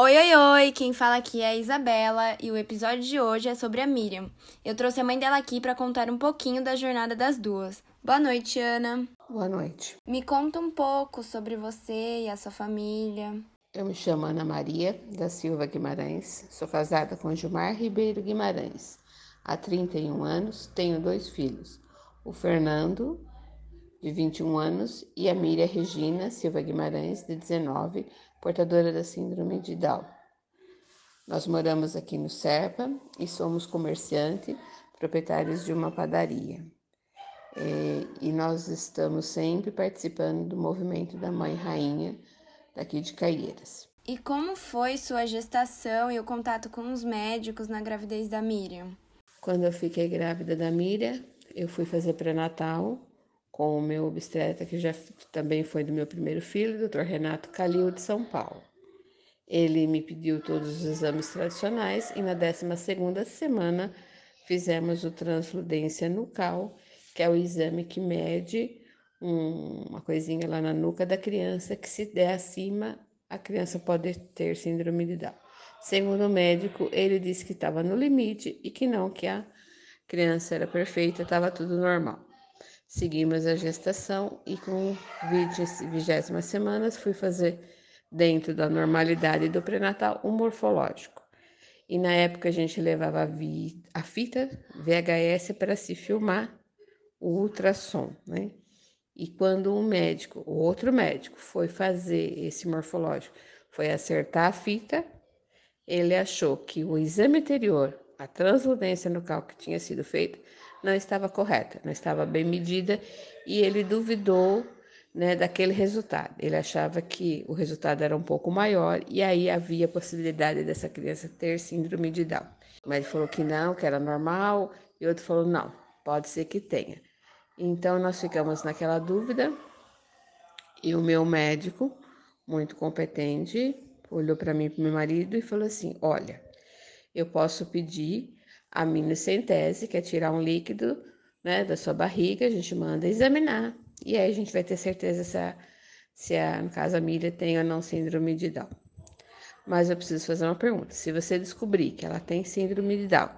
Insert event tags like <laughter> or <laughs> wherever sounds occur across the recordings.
Oi, oi, oi! Quem fala aqui é a Isabela e o episódio de hoje é sobre a Miriam. Eu trouxe a mãe dela aqui para contar um pouquinho da jornada das duas. Boa noite, Ana. Boa noite. Me conta um pouco sobre você e a sua família. Eu me chamo Ana Maria da Silva Guimarães, sou casada com Gilmar Ribeiro Guimarães. Há 31 anos, tenho dois filhos, o Fernando, de 21 anos, e a Miriam Regina Silva Guimarães, de 19 portadora da síndrome de Down. Nós moramos aqui no Serpa e somos comerciantes, proprietários de uma padaria. É, e nós estamos sempre participando do movimento da Mãe Rainha daqui de Caieiras. E como foi sua gestação e o contato com os médicos na gravidez da Miriam? Quando eu fiquei grávida da Miriam, eu fui fazer pré-natal com o meu obstetra, que já também foi do meu primeiro filho, Dr. Renato Calil, de São Paulo. Ele me pediu todos os exames tradicionais e na 12ª semana fizemos o transfludência nucal, que é o exame que mede um, uma coisinha lá na nuca da criança, que se der acima, a criança pode ter síndrome de Down. Segundo o médico, ele disse que estava no limite e que não, que a criança era perfeita, estava tudo normal. Seguimos a gestação e com 20, vigésimas semanas fui fazer, dentro da normalidade do pré-natal, um morfológico. E na época a gente levava a, a fita VHS para se filmar o ultrassom, né? E quando um médico, o outro médico, foi fazer esse morfológico, foi acertar a fita, ele achou que o exame anterior, a transludência no cal que tinha sido feita, não estava correta, não estava bem medida e ele duvidou né, daquele resultado. Ele achava que o resultado era um pouco maior e aí havia possibilidade dessa criança ter síndrome de Down. Mas ele falou que não, que era normal, e outro falou não, pode ser que tenha. Então nós ficamos naquela dúvida e o meu médico, muito competente, olhou para mim e para meu marido e falou assim: Olha, eu posso pedir a minocentese, que é tirar um líquido né, da sua barriga, a gente manda examinar. E aí a gente vai ter certeza se, a, se a, no caso a Miriam tem ou não síndrome de Down. Mas eu preciso fazer uma pergunta. Se você descobrir que ela tem síndrome de Down,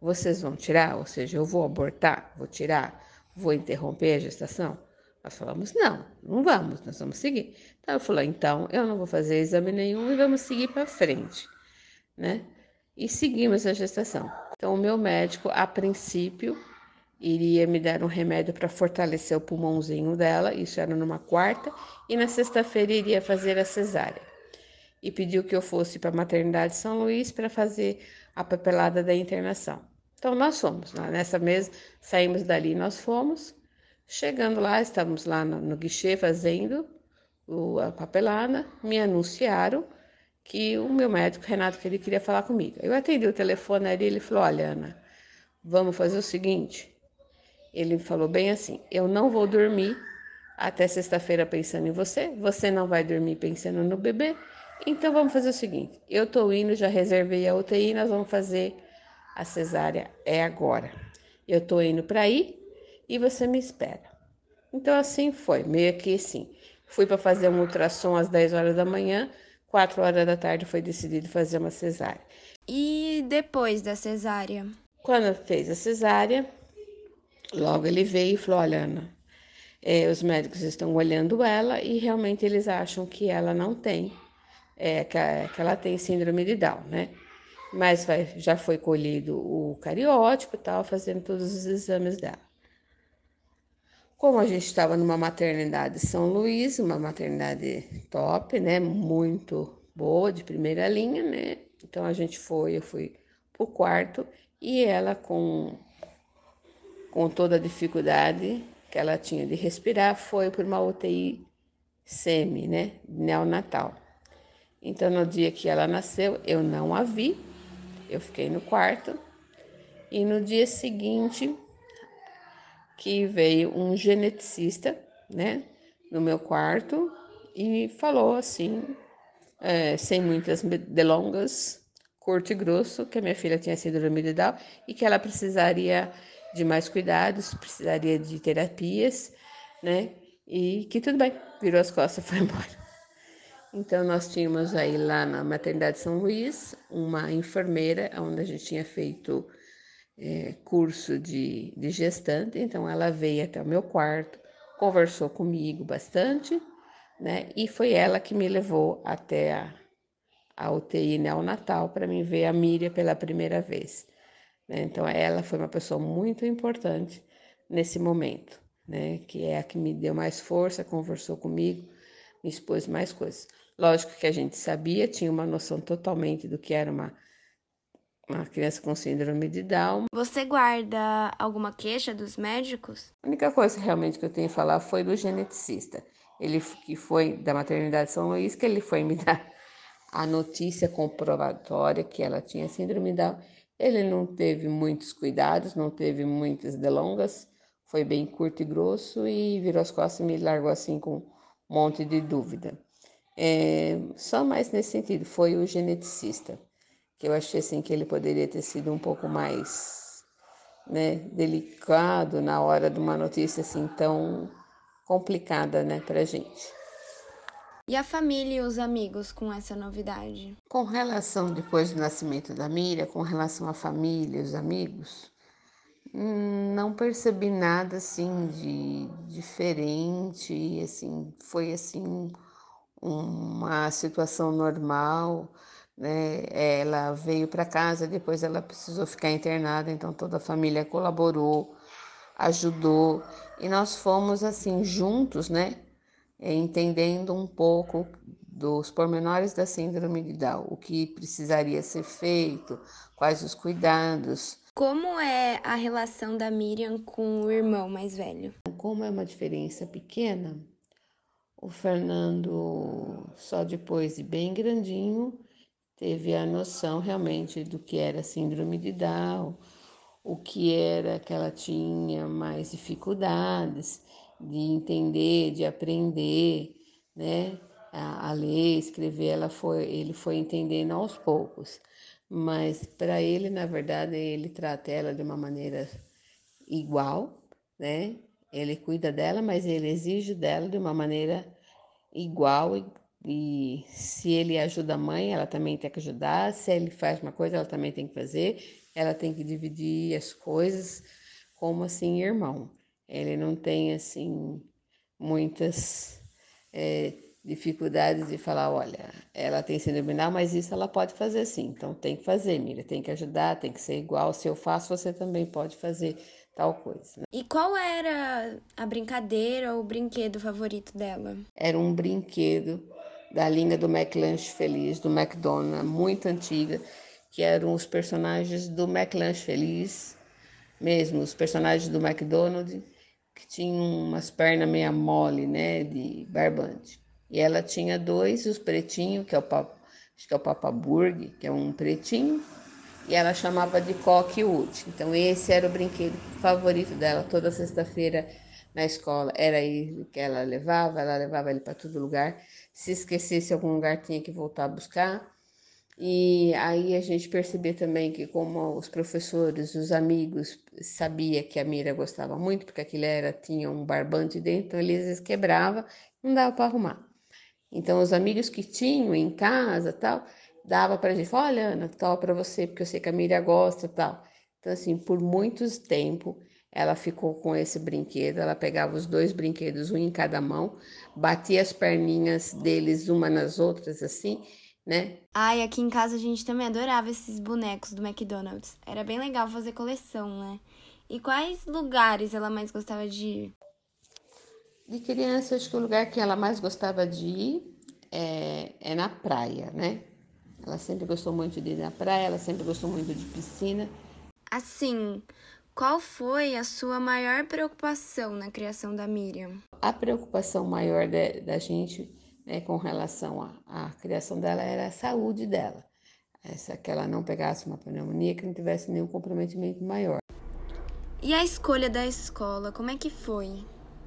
vocês vão tirar? Ou seja, eu vou abortar? Vou tirar? Vou interromper a gestação? Nós falamos, não, não vamos, nós vamos seguir. Então, eu falei, então, eu não vou fazer exame nenhum e vamos seguir para frente, né? E seguimos a gestação. Então, o meu médico, a princípio, iria me dar um remédio para fortalecer o pulmãozinho dela, isso era numa quarta, e na sexta-feira iria fazer a cesárea. E pediu que eu fosse para a maternidade São Luís para fazer a papelada da internação. Então, nós fomos, né? nessa mesa, saímos dali, nós fomos. Chegando lá, estávamos lá no, no guichê fazendo o, a papelada, me anunciaram que o meu médico, Renato, que ele queria falar comigo. Eu atendi o telefone ali, ele falou: Olha, Ana, vamos fazer o seguinte. Ele falou bem assim: Eu não vou dormir até sexta-feira pensando em você, você não vai dormir pensando no bebê. Então vamos fazer o seguinte: eu tô indo, já reservei a UTI, nós vamos fazer a cesárea é agora. Eu tô indo para aí e você me espera. Então assim foi, meio que assim. Fui para fazer um ultrassom às 10 horas da manhã Quatro horas da tarde foi decidido fazer uma cesárea. E depois da cesárea? Quando fez a cesárea, logo ele veio e falou: Olha, Ana, é, os médicos estão olhando ela e realmente eles acham que ela não tem, é, que, que, ela tem síndrome de Down, né? Mas vai, já foi colhido o cariótipo e tal, fazendo todos os exames dela. Como a gente estava numa maternidade São Luís, uma maternidade top, né? Muito boa, de primeira linha, né? Então a gente foi, eu fui pro quarto e ela com, com toda a dificuldade que ela tinha de respirar, foi por uma UTI semi, né? Neonatal. Então no dia que ela nasceu, eu não a vi, eu fiquei no quarto e no dia seguinte que veio um geneticista, né, no meu quarto e falou assim, é, sem muitas delongas, curto e grosso, que a minha filha tinha sido de Down e que ela precisaria de mais cuidados, precisaria de terapias, né, e que tudo bem, virou as costas e foi <laughs> embora. Então, nós tínhamos aí lá na Maternidade São Luís uma enfermeira, onde a gente tinha feito é, curso de, de gestante. Então, ela veio até o meu quarto, conversou comigo bastante, né? E foi ela que me levou até a, a UTI neonatal para me ver a Miriam pela primeira vez. Né? Então, ela foi uma pessoa muito importante nesse momento, né? Que é a que me deu mais força, conversou comigo, me expôs mais coisas. Lógico que a gente sabia, tinha uma noção totalmente do que era uma, uma criança com síndrome de Down. Você guarda alguma queixa dos médicos? A única coisa realmente que eu tenho que falar foi do geneticista. Ele que foi da maternidade São Luís, que ele foi me <laughs> dar a notícia comprobatória que ela tinha síndrome de Down. Ele não teve muitos cuidados, não teve muitas delongas, foi bem curto e grosso e virou as costas e me largou assim com um monte de dúvida. É, só mais nesse sentido, foi o geneticista, que eu achei assim que ele poderia ter sido um pouco mais né, delicado na hora de uma notícia assim tão complicada né, para gente. E a família e os amigos com essa novidade? Com relação, depois do nascimento da Miriam, com relação à família e os amigos, hum, não percebi nada assim de diferente, assim, foi assim uma situação normal, né? Ela veio para casa, depois ela precisou ficar internada, então toda a família colaborou, ajudou e nós fomos assim juntos, né? Entendendo um pouco dos pormenores da síndrome de Down, o que precisaria ser feito, quais os cuidados. Como é a relação da Miriam com o irmão mais velho? Como é uma diferença pequena, o Fernando, só depois de bem grandinho, teve a noção realmente do que era síndrome de Down, o que era que ela tinha mais dificuldades de entender, de aprender, né? A, a ler, escrever, ela foi, ele foi entendendo aos poucos. Mas para ele, na verdade, ele trata ela de uma maneira igual, né? Ele cuida dela, mas ele exige dela de uma maneira igual e, e se ele ajuda a mãe, ela também tem que ajudar. Se ele faz uma coisa, ela também tem que fazer. Ela tem que dividir as coisas como assim irmão. Ele não tem assim muitas é, dificuldades de falar, olha, ela tem síndrome Down, mas isso ela pode fazer sim. Então tem que fazer, Mira, tem que ajudar, tem que ser igual. Se eu faço, você também pode fazer tal coisa. Né? E qual era a brincadeira ou o brinquedo favorito dela? Era um brinquedo da linha do McLanche Feliz, do McDonald's, muito antiga, que eram os personagens do McLanche Feliz, mesmo os personagens do McDonald's, que tinham umas pernas meia mole, né, de barbante. E ela tinha dois, os pretinhos, que é o acho que é o Papa Burg, que é um pretinho, e ela chamava de Cockwood. Então esse era o brinquedo favorito dela toda sexta-feira na escola. Era ele que ela levava, ela levava ele para todo lugar. Se esquecesse algum lugar tinha que voltar a buscar. E aí a gente percebia também que como os professores, os amigos sabia que a Mira gostava muito, porque aquilo era tinha um barbante dentro, então eles quebrava, não dava para arrumar. Então os amigos que tinham em casa, tal, dava para gente, olha, Ana, tal para você, porque eu sei que a Miriam gosta tal. Então, assim, por muito tempo ela ficou com esse brinquedo, ela pegava os dois brinquedos, um em cada mão, batia as perninhas deles uma nas outras, assim, né? Ai, aqui em casa a gente também adorava esses bonecos do McDonald's. Era bem legal fazer coleção, né? E quais lugares ela mais gostava de ir? De criança, acho que o lugar que ela mais gostava de ir é, é na praia, né? Ela sempre gostou muito de ir na praia, ela sempre gostou muito de piscina. Assim, qual foi a sua maior preocupação na criação da Miriam? A preocupação maior de, da gente né, com relação à, criação dela era a saúde dela. Essa que ela não pegasse uma pneumonia, que não tivesse nenhum comprometimento maior. E a escolha da escola, como é que foi?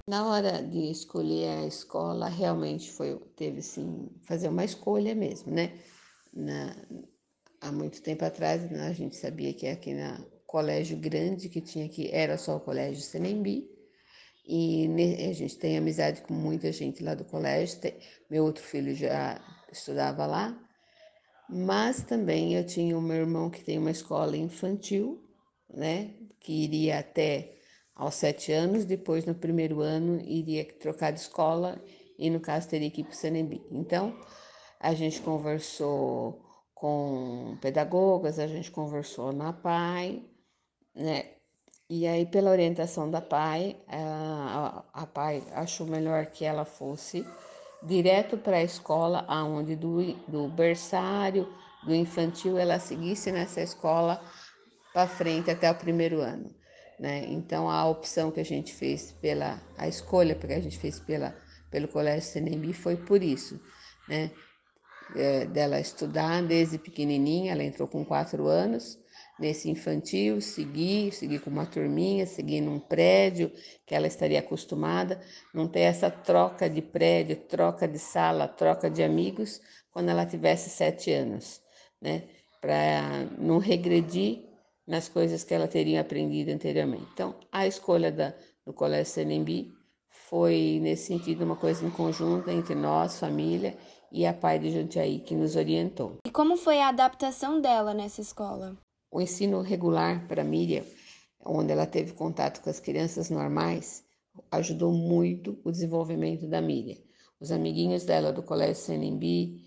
Na hora de escolher a escola, realmente foi teve sim fazer uma escolha mesmo, né? na, há muito tempo atrás, né, a gente sabia que aqui na colégio grande que tinha aqui era só o colégio Senembi, E a gente tem amizade com muita gente lá do colégio. Meu outro filho já estudava lá. Mas também eu tinha o meu irmão que tem uma escola infantil, né? Que iria até aos sete anos, depois no primeiro ano iria trocar de escola e no caso teria que ir para o CNB. Então, a gente conversou com pedagogas, a gente conversou na PAI, né? E aí, pela orientação da PAI, a, a PAI achou melhor que ela fosse direto para a escola, aonde do, do berçário, do infantil, ela seguisse nessa escola para frente até o primeiro ano. Né? Então a opção que a gente fez pela a escolha que a gente fez pela pelo Colégio Senembi foi por isso, né? É, dela estudar desde pequenininha, ela entrou com quatro anos nesse infantil, seguir, seguir com uma turminha, seguir num prédio que ela estaria acostumada, não ter essa troca de prédio, troca de sala, troca de amigos quando ela tivesse sete anos, né? Para não regredir nas coisas que ela teria aprendido anteriormente. Então, a escolha da, do Colégio Senembi foi, nesse sentido, uma coisa em conjunto entre nós, família, e a pai de Jundiaí, que nos orientou. E como foi a adaptação dela nessa escola? O ensino regular para Miriam, onde ela teve contato com as crianças normais, ajudou muito o desenvolvimento da Miriam. Os amiguinhos dela do Colégio Senembi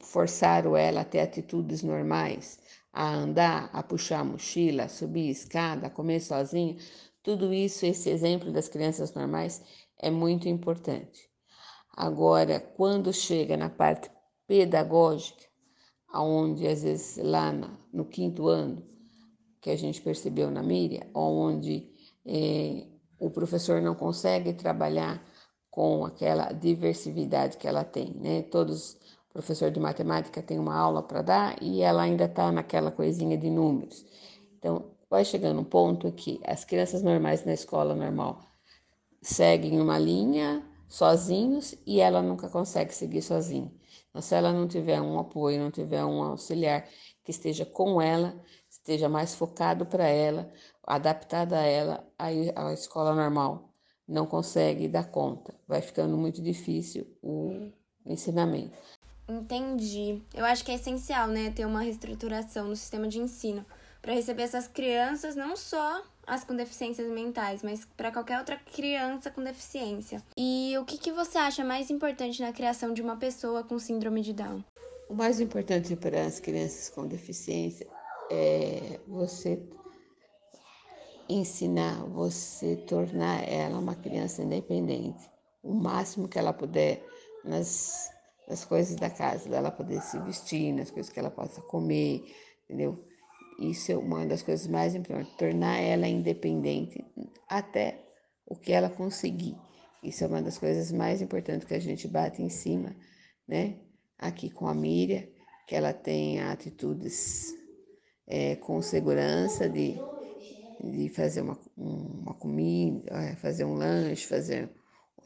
forçaram ela a ter atitudes normais, a andar, a puxar a mochila, a subir a escada, a comer sozinha, tudo isso, esse exemplo das crianças normais é muito importante. Agora, quando chega na parte pedagógica, aonde às vezes lá no quinto ano, que a gente percebeu na Miriam, onde é, o professor não consegue trabalhar com aquela diversidade que ela tem, né? Todos professor de matemática tem uma aula para dar e ela ainda está naquela coisinha de números. Então, vai chegando um ponto que as crianças normais na escola normal seguem uma linha sozinhos e ela nunca consegue seguir sozinha. Então, se ela não tiver um apoio, não tiver um auxiliar que esteja com ela, esteja mais focado para ela, adaptado a ela, aí a escola normal não consegue dar conta. Vai ficando muito difícil o ensinamento. Entendi. Eu acho que é essencial, né, ter uma reestruturação no sistema de ensino para receber essas crianças, não só as com deficiências mentais, mas para qualquer outra criança com deficiência. E o que, que você acha mais importante na criação de uma pessoa com síndrome de Down? O mais importante para as crianças com deficiência é você ensinar, você tornar ela uma criança independente, o máximo que ela puder nas nas coisas da casa, dela poder se vestir, nas coisas que ela possa comer, entendeu? Isso é uma das coisas mais importantes, tornar ela independente até o que ela conseguir. Isso é uma das coisas mais importantes que a gente bate em cima, né? Aqui com a Miriam, que ela tenha atitudes é, com segurança de, de fazer uma, uma comida, é, fazer um lanche, fazer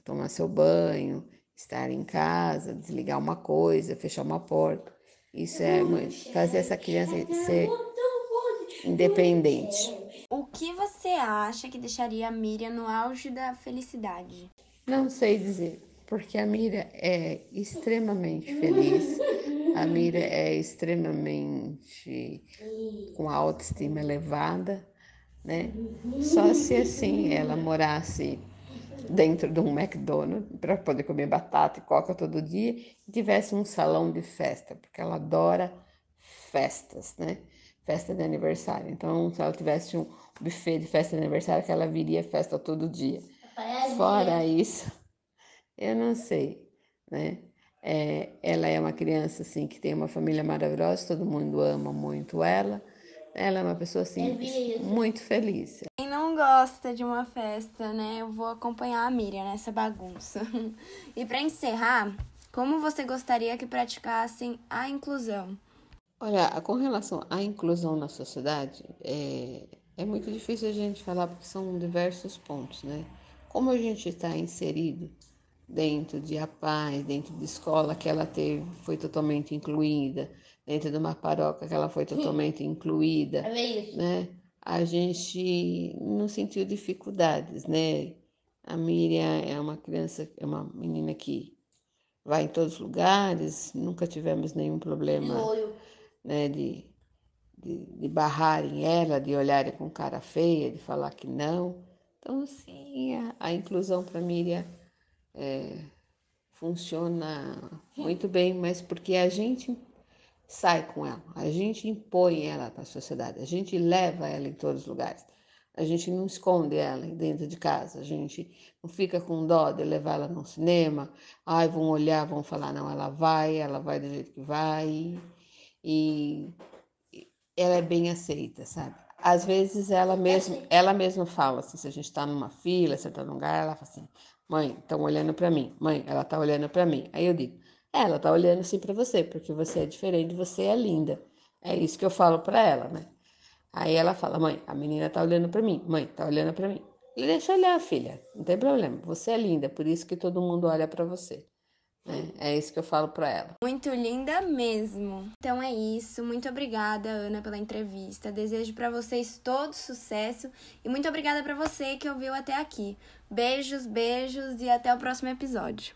tomar seu banho, estar em casa, desligar uma coisa, fechar uma porta. Isso é fazer essa criança ser independente. O que você acha que deixaria a Miriam no auge da felicidade? Não sei dizer, porque a Miriam é extremamente feliz. A Miriam é extremamente com a autoestima elevada, né? Só se assim ela morasse dentro de um McDonald's para poder comer batata e coca todo dia e tivesse um salão de festa, porque ela adora festas, né? Festa de aniversário. Então, se ela tivesse um buffet de festa de aniversário, que ela viria festa todo dia. Fora isso, eu não sei, né? É, ela é uma criança assim que tem uma família maravilhosa, todo mundo ama muito ela. Ela é uma pessoa assim muito feliz gosta de uma festa, né? Eu vou acompanhar a Miriam nessa bagunça. <laughs> e para encerrar, como você gostaria que praticassem a inclusão? Olha, com relação à inclusão na sociedade, é, é muito difícil a gente falar porque são diversos pontos, né? Como a gente está inserido dentro de a paz, dentro de escola que ela teve, foi totalmente incluída, dentro de uma paróquia que ela foi totalmente incluída, é né? a gente não sentiu dificuldades, né? A Miriam é uma criança, é uma menina que vai em todos os lugares, nunca tivemos nenhum problema né, de, de, de barrarem ela, de olharem com cara feia, de falar que não. Então, sim, a, a inclusão para Miriam é, funciona muito bem, mas porque a gente sai com ela, a gente impõe ela para a sociedade, a gente leva ela em todos os lugares. A gente não esconde ela dentro de casa, a gente não fica com dó de levar ela no cinema. Ai, vão olhar, vão falar, não, ela vai, ela vai do jeito que vai. E ela é bem aceita, sabe? Às vezes ela mesma, ela mesma fala assim, se a gente está numa fila, se está num lugar, ela fala assim, mãe, estão olhando para mim, mãe, ela está olhando para mim. Aí eu digo, é, ela está olhando sim para você, porque você é diferente, você é linda. É isso que eu falo para ela, né? Aí ela fala, mãe, a menina tá olhando para mim, mãe, tá olhando para mim. E deixa olhar, filha, não tem problema. Você é linda, por isso que todo mundo olha para você. É, é isso que eu falo para ela. Muito linda mesmo. Então é isso. Muito obrigada, Ana, pela entrevista. Desejo para vocês todo sucesso e muito obrigada para você que ouviu até aqui. Beijos, beijos e até o próximo episódio.